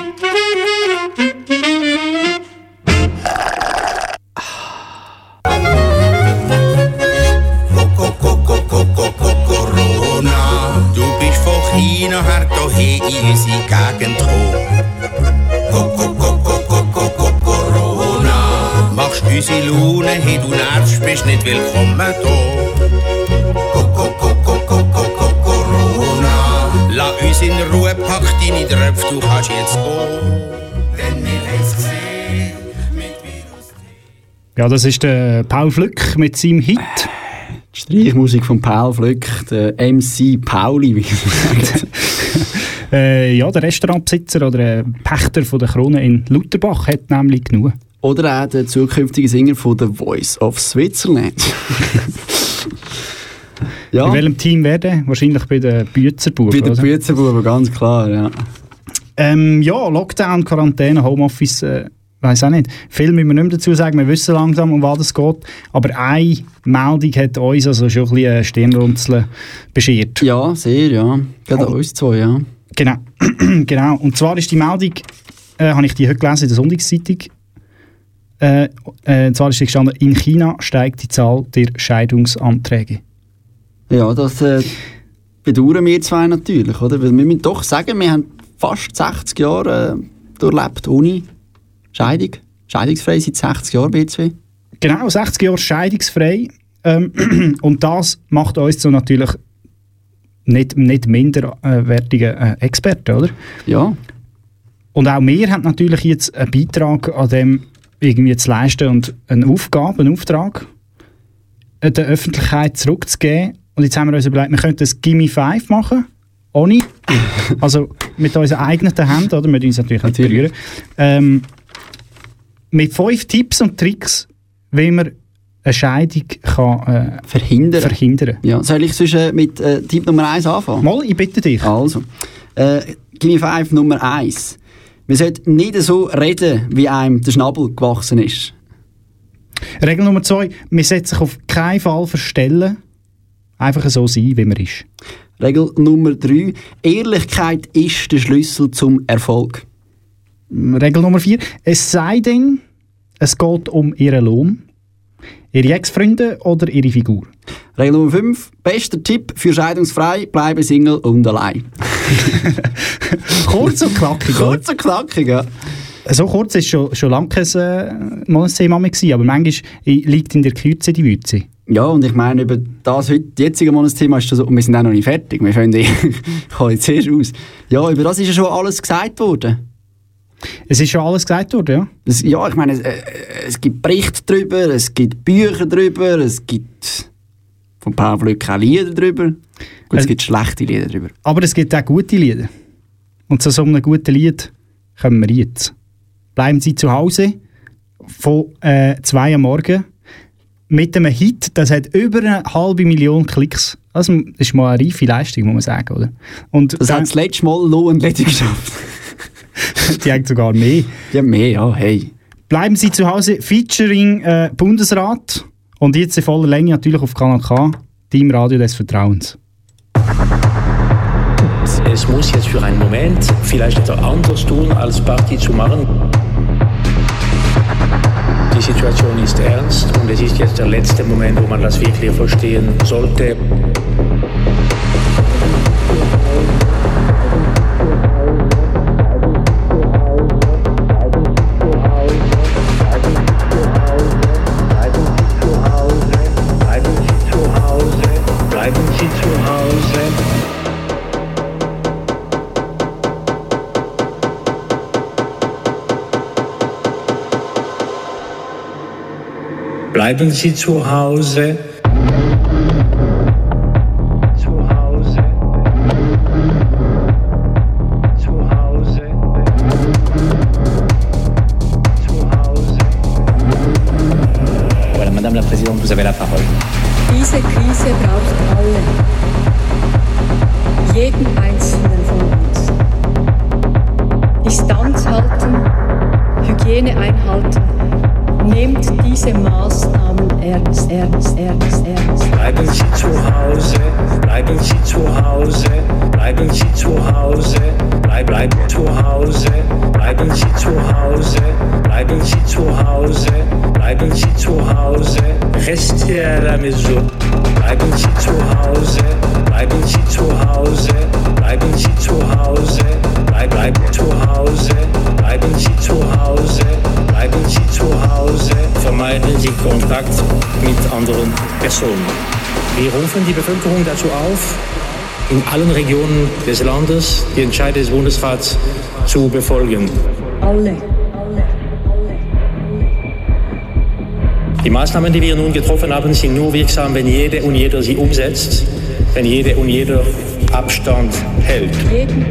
Du kannst jetzt gehen. Denn wir haben's gesehen. Ja, das ist der Paul Flück mit seinem Hit. Die Streichmusik von Paul Flück, der MC Pauli, wie gesagt. Äh, ja, der Restaurantbesitzer oder Pächter von der Krone in Lutherbach hat nämlich genug. Oder auch der zukünftige Sänger von The Voice of Switzerland. ja. In welchem Team werden? Wahrscheinlich bei den Büzerbuben. Bei den oder? Büzerbuben, ganz klar, ja. Ähm, ja, Lockdown, Quarantäne, Homeoffice, äh, weiß auch nicht. Viel müssen wir nicht mehr dazu sagen, wir wissen langsam, um was es geht. Aber eine Meldung hat uns also schon ein bisschen Stirnrunzeln beschert. Ja, sehr, ja. Gerade Oh. uns zwei, ja. Genau. genau. Und zwar ist die Meldung, äh, habe ich die heute gelesen in der Sonntagszeitung. Äh, äh, und zwar ist die gestanden, in China steigt die Zahl der Scheidungsanträge. Ja, das äh, bedauern wir zwei natürlich, oder? Weil wir müssen doch sagen, wir haben fast 60 Jahre äh, durchlebt ohne Scheidung. Scheidungsfrei seit 60 Jahren, B2. Genau, 60 Jahre scheidungsfrei. Ähm, und das macht uns so natürlich nicht, nicht minderwertige äh, Experten, oder? Ja. Und auch wir haben natürlich jetzt einen Beitrag an dem irgendwie zu leisten und eine Aufgabe, einen Auftrag äh, der Öffentlichkeit zurückzugeben. Und jetzt haben wir uns überlegt, wir könnten das Gimme 5 machen, ohne, also mit unseren eigenen Händen, oder? Wir müssen uns natürlich nicht berühren. Ähm, mit fünf Tipps und Tricks, wie man eine Scheidung kann, äh, Verhindern. verhindern Ja, soll ich sonst äh, mit äh, Tipp Nummer 1 anfangen? Mal, ich bitte dich. Also, äh, Gimme 5 Nummer 1. Man sollte nicht so reden, wie einem der Schnabel gewachsen ist. Regel Nummer zwei, man sollte sich auf keinen Fall verstellen, einfach so sein, wie man ist. Regel Nummer 3. Ehrlichkeit ist der Schlüssel zum Erfolg. Regel Nummer vier, es sei denn, es geht um ihren Lohn, ihre Ex-Freunde oder ihre Figur. Regel Nummer 5. Bester Tipp für scheidungsfrei, bleibe Single und allein. Kurz und knackig. Kurz und knackig, ja. So kurz ist schon, schon lange kein äh, mal ein Thema mehr gewesen, aber manchmal liegt in der Kürze die Würze. Ja, und ich meine, über das heute, jetzige Monatsthema ist so, und wir sind auch noch nicht fertig. Wir fangen ich kann jetzt erst aus. Ja, über das ist ja schon alles gesagt worden. Es ist schon alles gesagt worden, ja? Das, ja, ich meine, es, äh, es gibt Berichte darüber, es gibt Bücher darüber, es gibt von Paul Flück auch Lieder darüber. Gut, es Äh, gibt schlechte Lieder darüber. Aber es gibt auch gute Lieder. Und zu so einem guten Lied kommen wir jetzt. Bleiben Sie zu Hause von äh, 2 am Morgen mit einem Hit, das hat über eine halbe Million Klicks. Also, das ist mal eine reife Leistung, muss man sagen, oder? Und Das hat das letzte Mal noch ein Lady geschafft. die haben sogar mehr. Ja, mehr, ja, hey. Bleiben Sie zu Hause, featuring äh, Bundesrat. Und jetzt in voller Länge natürlich auf Kanal K, Teamradio des Vertrauens. Es muss jetzt für einen Moment vielleicht etwas anders tun, als Party zu machen. Die Situation ist ernst und es ist jetzt der letzte Moment, wo man das wirklich verstehen sollte. Bleiben Sie zu Bleiben Sie zu Hause. Zu Hause. Zu Hause. Zu Hause. Voilà, Madame la Présidente, vous avez la parole. Diese Krise braucht alle. jeden einzelnen von uns. Distanz halten, Hygiene einhalten, nehmt diese Maßnahmen ernst, ernst, ernst, ernst. Bleiben Sie zu Hause, bleiben Sie zu Hause, bleiben Sie zu Hause, bleib, bleib zu Hause, bleiben Sie zu Hause, bleiben Sie zu Hause, bleiben Sie zu Hause, bleiben Sie zu Hause, bleiben Sie zu Hause, bleiben Sie zu Hause, bleib, bleib zu Hause, bleiben Sie zu Hause, bleiben Sie zu Hause, vermeiden Sie Kontakt mit anderen Personen. Wir rufen die Bevölkerung dazu auf, in allen Regionen des Landes die Entscheide des Bundesrats zu befolgen. Alle. Die Maßnahmen, die wir nun getroffen haben, sind nur wirksam, wenn jede und jeder sie umsetzt, wenn jede und jeder Abstand hält. Jeden,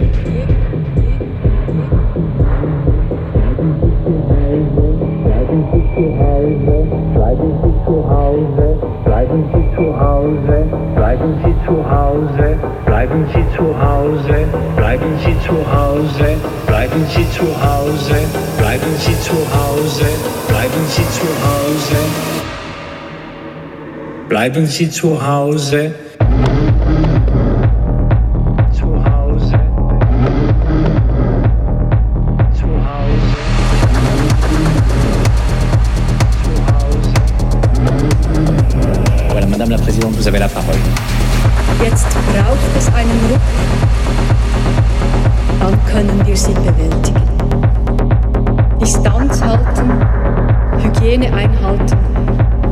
bleiben Sie zu Hause, bleiben Sie zu Hause, bleiben Sie zu Hause. Zu Hause. Zu Hause. Voilà, Madame la Présidente, vous avez la parole. Jetzt braucht es einen Ruck. Dann können wir sie bewältigen. Distanz halten, Hygiene einhalten.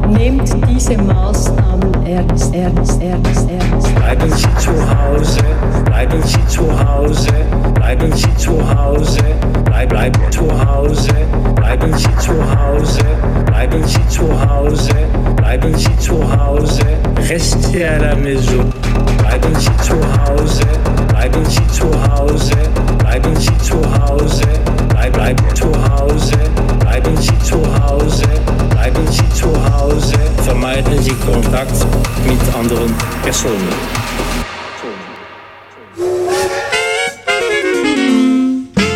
Nehmt diese Maßnahmen ernst, ernst, ernst, ernst. Bleiben Sie zu Hause, bleiben Sie zu Hause, bleiben Sie zu Hause, bleib, bleib zu Hause, bleiben Sie zu Hause, bleiben Sie zu Hause, bleiben Sie zu Hause, restez à la maison, bleiben Sie zu Hause, bleiben Sie zu Hause, bleiben Sie zu Hause, bleib, bleib zu Hause, bleiben Sie zu Hause, bleiben Sie zu Hause, vermeiden Sie Kontakt mit anderen Personen.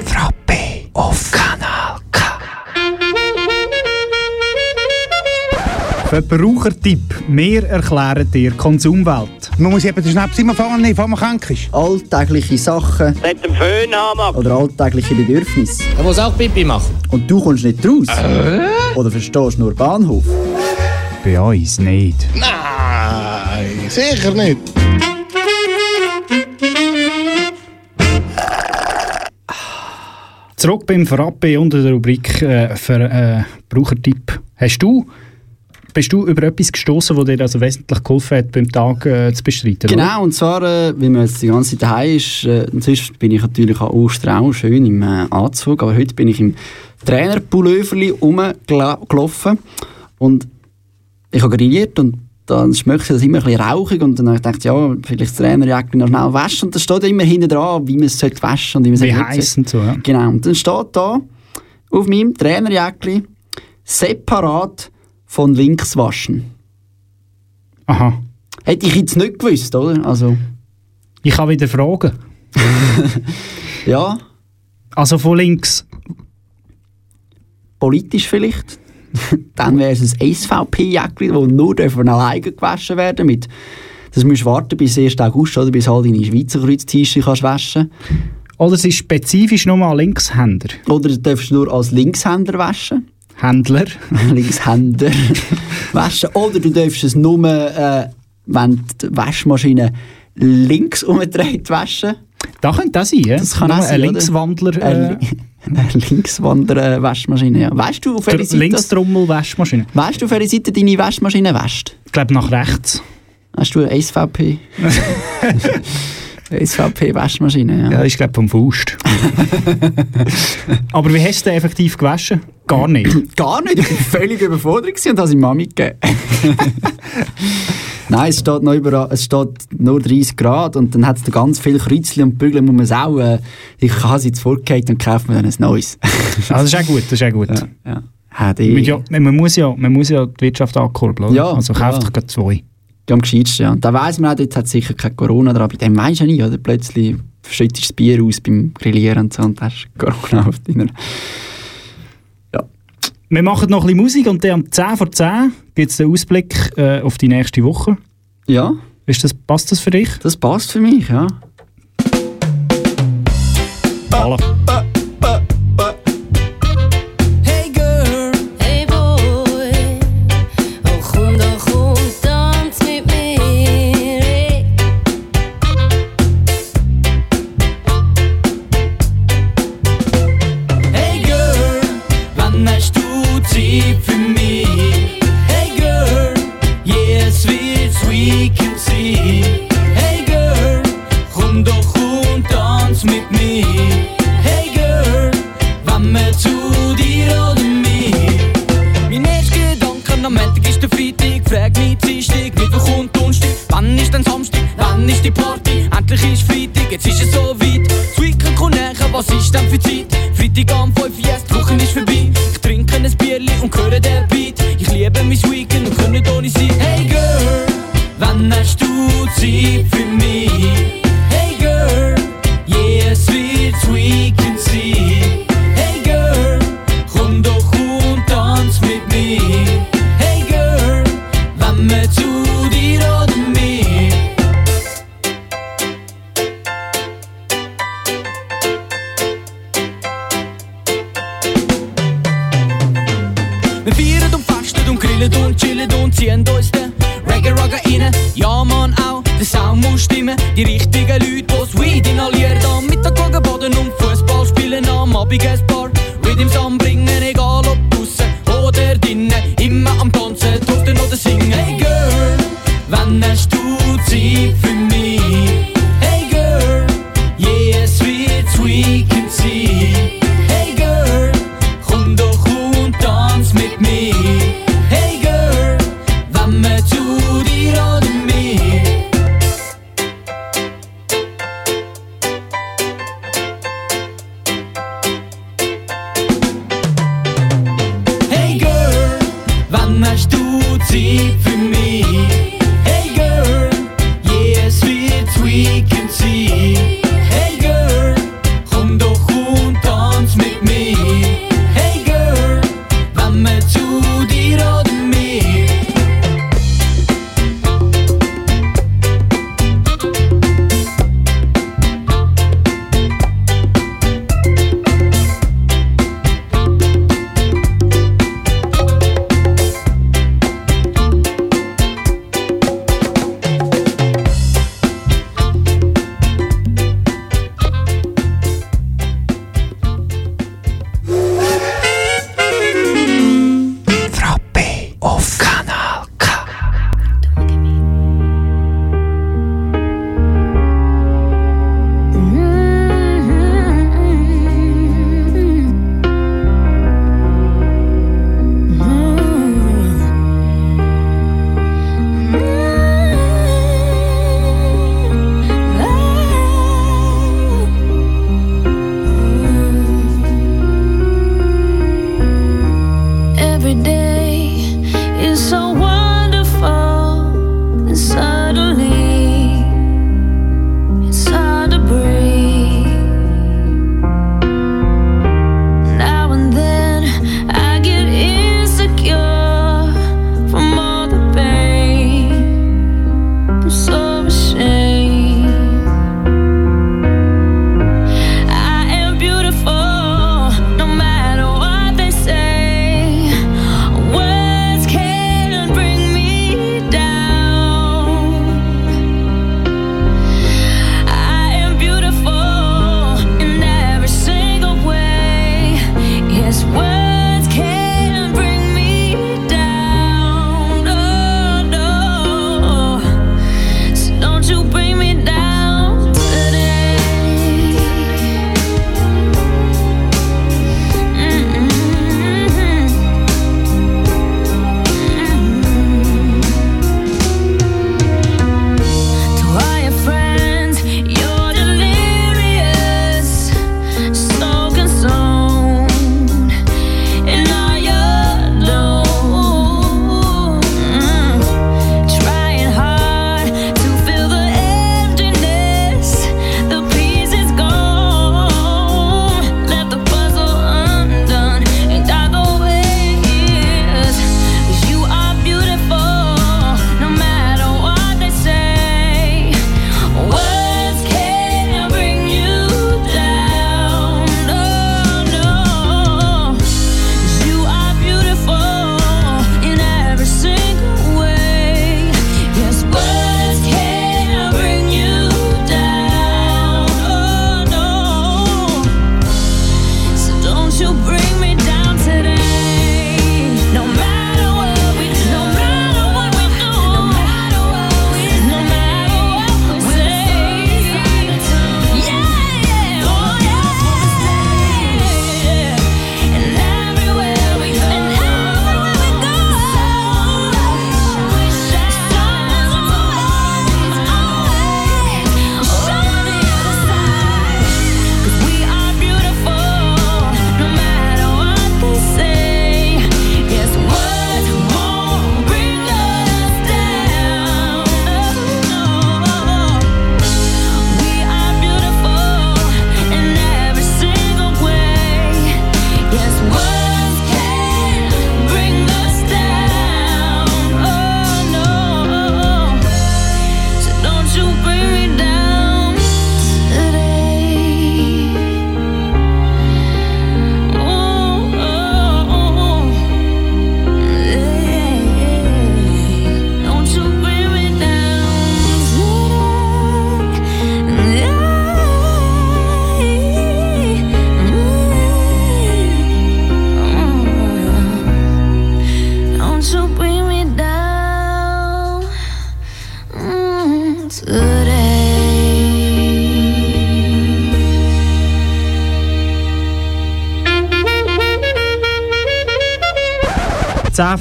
Frappe auf Kanal K. Verbrauchertipp. Wir erklären dir Konsumwelt. Man muss eben den Schnaps immer vorne nehmen, bevor man krank ist. Alltägliche Sachen Mit dem Föhn haben. oder alltägliche Bedürfnisse. Er muss auch Pipi machen. Und du kommst nicht raus? Oder verstehst nur Bahnhof? Bei uns nicht. Nein, sicher nicht. Zurück beim Frappe unter der Rubrik äh, für äh. Hast du, bist du über etwas gestoßen, das dir also wesentlich geholfen hat, beim Tag äh, zu bestreiten? oder? Genau, und zwar, äh, weil man jetzt die ganze Zeit daheim ist, äh, sonst bin ich natürlich auch schön im äh, Anzug, aber heute bin ich im Trainerpulloverli rumgelaufen und ich habe grilliert und dann schmeckt das immer ein bisschen rauchig und dann habe ich gedacht, ja, vielleicht das Trainerjacke noch schnell waschen und da steht immer hinten dran, wie man es sollte waschen und wie man es Wie und so, ja. Genau, und dann steht da auf meinem Trainerjacke separat von links waschen. Aha. Hätte ich jetzt nicht gewusst, oder? Also, Ich kann wieder fragen. ja, Also von links. politisch vielleicht. Dann wäre es ein SVP-Jäckchen, das nur von alleine gewaschen werden mit Das musst du warten bis 1. August, oder, bis halt deine Schweizer Kreuz-T-Shirt kannst waschen Oder es ist spezifisch nur an Linkshänder. Oder du darfst nur als Linkshänder waschen. Händler. Linkshänder waschen. Oder du darfst es nur, äh, wenn die Waschmaschine links umdreht waschen. Da könnte das sein, ja? Das kann Nur auch sein, ein? Linkswandler. Eine, Äh, eine Linkswander-Waschmaschine, ja. Weißt du, auf welche Seite... Linkstrommel-Waschmaschine. Weißt du, auf welche Seite deine Waschmaschine wäscht? Ich glaube nach rechts. Hast du eine SVP? SVP-Waschmaschine, ja. Ja, ich glaube vom Faust. Aber wie hast du den effektiv gewaschen? Gar nicht. Gar nicht, ich war völlig überfordert und habe es Mami gegeben. Nein, es steht, noch überall, es steht nur 30 Grad und dann hat es da ganz viele Kreuzchen und Bügel, muss man es auch... Äh, ich habe es jetzt vorgehakt und kaufe mir dann ein neues. Also das ist auch gut, das ist auch gut. Ja, ja. Mit ja, man, muss ja, man muss ja die Wirtschaft ankurbeln, oder? Ja, also kauft ja. gleich zwei am gescheitsten. Ja. Und da weiss man auch, dort hat sicher kein Corona dran. Bei dem weiss du ja nie, oder? Plötzlich schüttest du das Bier aus beim Grillieren und so und hast Corona auf deiner... Ja. Wir machen noch ein bisschen Musik und dann um 10 vor 10 gibt es den Ausblick äh, auf die nächste Woche. Ja. Ist das, passt das für dich? Das passt für mich, ja. Voilà.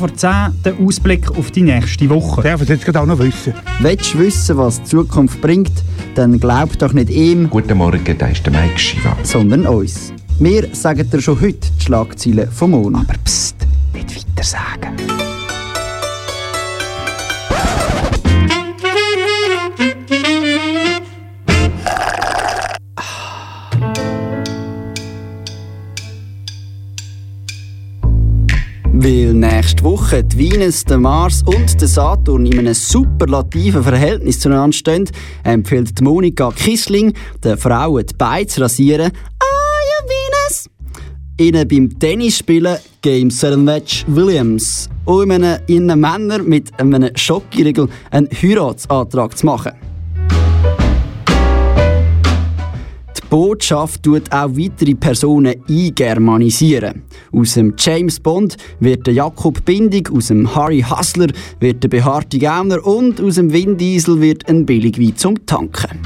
Vor 10 der Ausblick auf die nächste Woche. Darf ich jetzt gerade auch noch wissen? Willst du wissen, was die Zukunft bringt, dann glaub doch nicht ihm. Guten Morgen, da ist der Mike Shiva. Sondern uns. Wir sagen dir schon heute die Schlagzeilen vom Monat. Weil nächste Woche die Venus, der Mars und der Saturn in einem superlativen Verhältnis zueinander stehen, empfiehlt Monika Kissling den Frauen die Beine zu rasieren. Ah ja, Venus! Ihnen beim Tennisspielen Game Wedge Williams und ihnen, Männern mit einem Schokoriegel einen Heiratsantrag zu machen. Botschaft tut auch weitere Personen eingermanisieren. Aus dem James Bond wird der Jakob Bindig, aus dem Harry Hassler wird der behaarte Gauner und aus dem Vin Diesel wird ein Billigwein zum Tanken.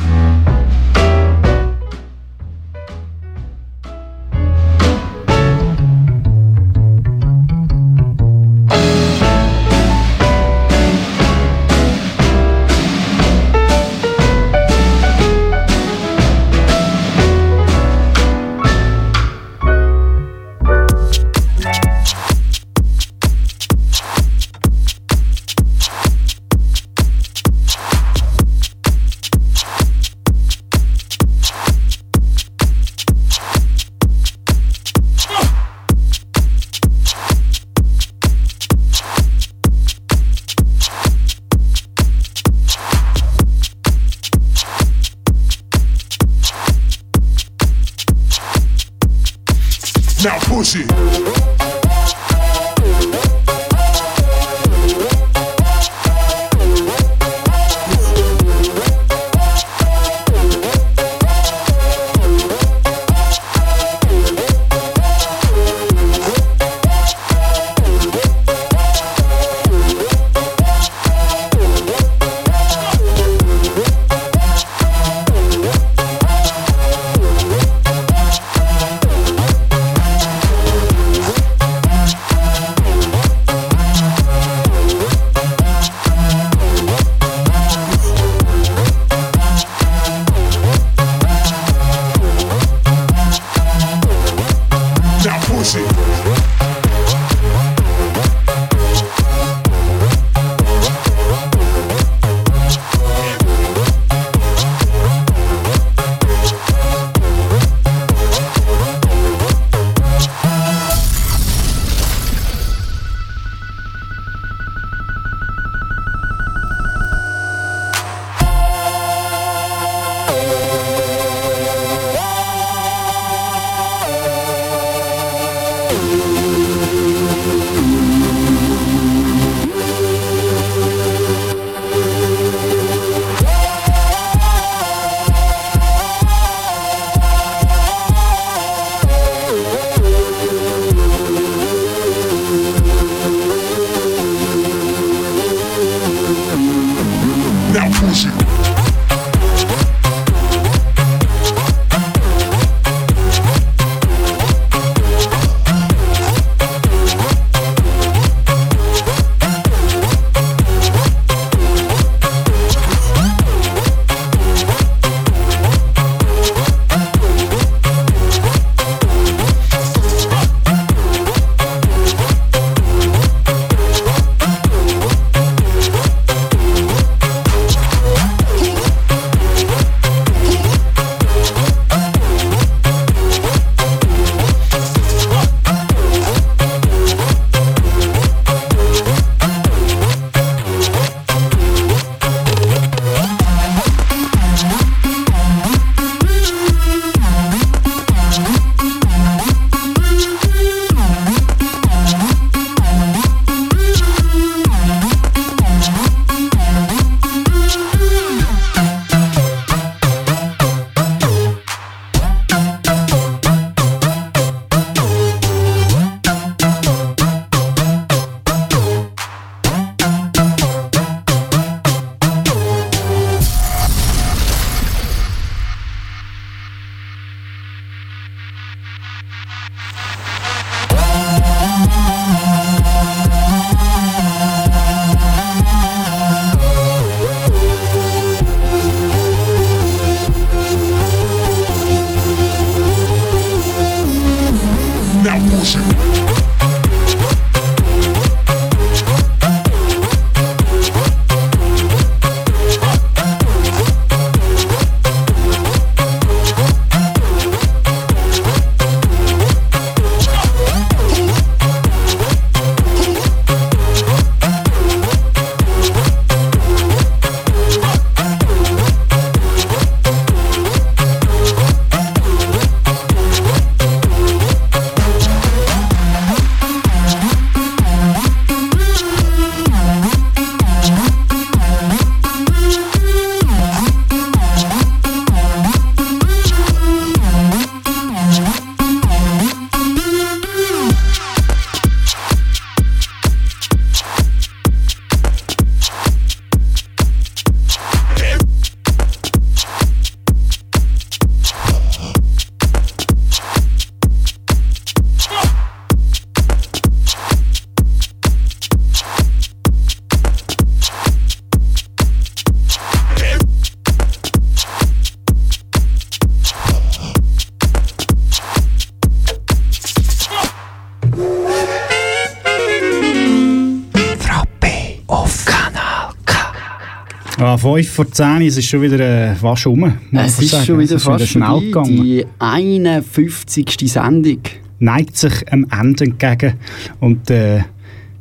5 vor 10, es ist schon wieder äh, fast rum. Es ist sagen. schon wieder Es fast schnell vorbei. gegangen. Die 51. Sendung. Neigt sich am Ende entgegen. Und äh,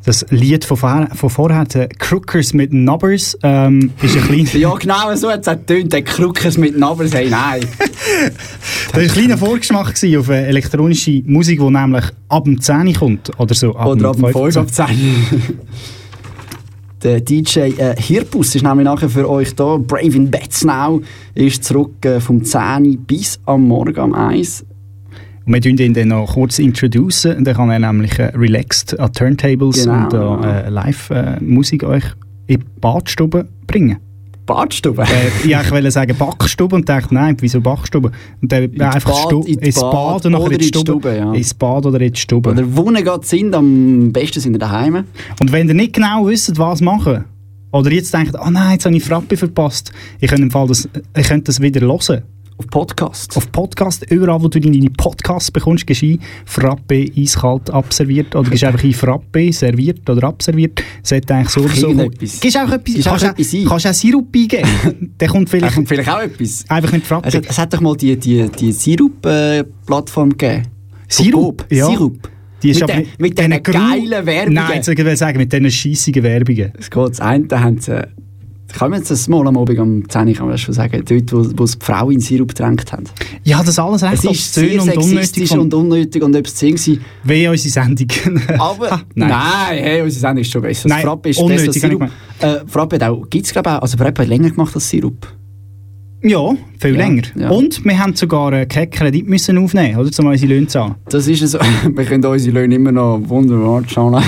das Lied von, vor, von vorher, äh, Crookers mit Nubbers, ähm, ist ein kleiner... Ja, genau so hat es getönt. Der Krückers mit Nabel sagen nein. Das war ein kleiner Vorgeschmack auf äh, elektronische Musik, die nämlich ab dem 10 kommt. Oder so. Ab Oder ab dem 5 5 ab 10. Der DJ äh, Hirbus ist nämlich nachher für euch da. Brave in Beds Now ist zurück äh, vom 10 bis am Morgen am 1. Und wir tun ihn dann noch kurz introducen. Dann kann er nämlich äh, relaxed an Turntables Genau. und äh, Live-Musik euch in die Badstube bringen. Badstube? Äh, ja, ich wollte sagen Backstube und dachte, nein, wieso Backstube? Und dann einfach Bad, Stu in ins Bad Bad und nachher in die in Stube. Stube, ja. Ins Bad oder in die Stube. Oder wo ihr gerade sind, am besten sind ihr daheim. Und wenn ihr nicht genau wisst, was machen, oder jetzt denkt, oh nein, jetzt habe ich Frappe verpasst, ihr könnt, im Fall das, ihr könnt das wieder hören. Auf Podcast. Auf Podcast, überall wo du deine Podcasts bekommst, gehst du ein Frappe eiskalt abserviert oder gehst einfach ein Frappe serviert oder abserviert. Sollte eigentlich so oder so. Gehst auch etwas, Gehst auch kannst, etwas ein. auch, kannst auch Sirup eingeben. Der kommt Da vielleicht, kommt vielleicht auch etwas. einfach nicht Frappe. Es hat, es hat doch mal die, die, die Sirup-Plattform gegeben. Sirup? Ja. Sirup. Die ist mit aber den, mit diesen geilen Werbungen. Nein, ich sagen, mit diesen scheissigen Werbungen. Es geht, das eine haben sie... Kann man jetzt das mal am Abend um 10 Uhr kann man das schon sagen, dort, wo, wo die Frau in Sirup getränkt haben. Ja, das alles recht Es ist sehr und unnötig. von- und unnötig und etwas zu sehen gewesen. Wie unsere Sendung. Aber Ha, nein. nein. hey, unsere Sendung ist schon besser. Nein, Frappe ist unnötig, besser Sirup. Äh, Frappe hat auch, gibt's glaube ich auch, also Frappe hat länger gemacht als Sirup. Ja, viel Ja, länger. ja. Und wir haben sogar äh, keinen Kredit müssen aufnehmen, oder? Um unsere Löhne zu zahlen. Das ist so. Wir können unsere Löhne immer noch wunderbar schauen.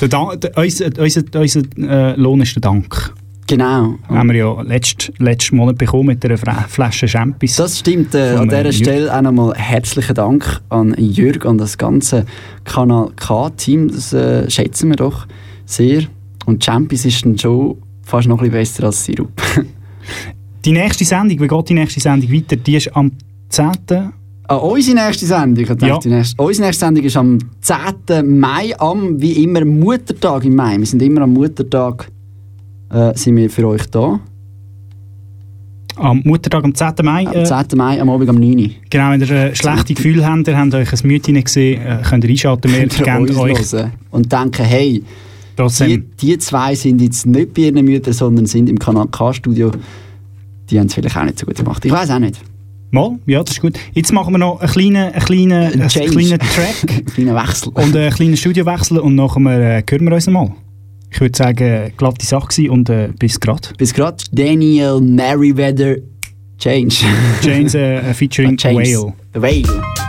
Der der, unser unser, unser äh, Lohn ist der Dank. Genau. Haben wir ja letzten letzten Monat bekommen mit einer Flasche Champis. Das stimmt. Äh, an dieser. Stelle auch nochmal herzlichen Dank an Jürg und das ganze Kanal K-Team. Das äh, schätzen wir doch sehr. Und Champions ist dann schon fast noch ein bisschen besser als Sirup. Die nächste Sendung, wie geht die nächste Sendung weiter? Die ist am 10. Ah, unsere nächste Sendung, ich Ja. die nächste, unsere nächste Sendung ist am 10. Mai, am, wie immer, Muttertag im Mai. Wir sind immer am Muttertag äh, sind wir für euch da. Am Muttertag am 10. Mai. Am Äh, 10. Mai, am Abend um 9 Uhr. genau, wenn ihr äh, schlechte Gefühle habt, ihr habt euch ein Mütchen gesehen, äh, könnt ihr einschalten. Wir geben euch hören und denken, hey, die, die zwei sind jetzt nicht bei ihren Müttern, sondern sind im Kanal K-Studio. Die haben es vielleicht auch nicht so gut gemacht. Ich weiß auch nicht. Mal, ja, das ist gut. Jetzt machen wir noch einen kleinen, einen kleinen, einen kleinen Track Kleiner Wechsel. und einen kleinen Studiowechsel und nachher äh, hören wir uns mal. Ich würde sagen, glatte Sache und äh, bis gerade. Bis gerade Daniel Merriweather Change. James äh, featuring. Whale. Whale.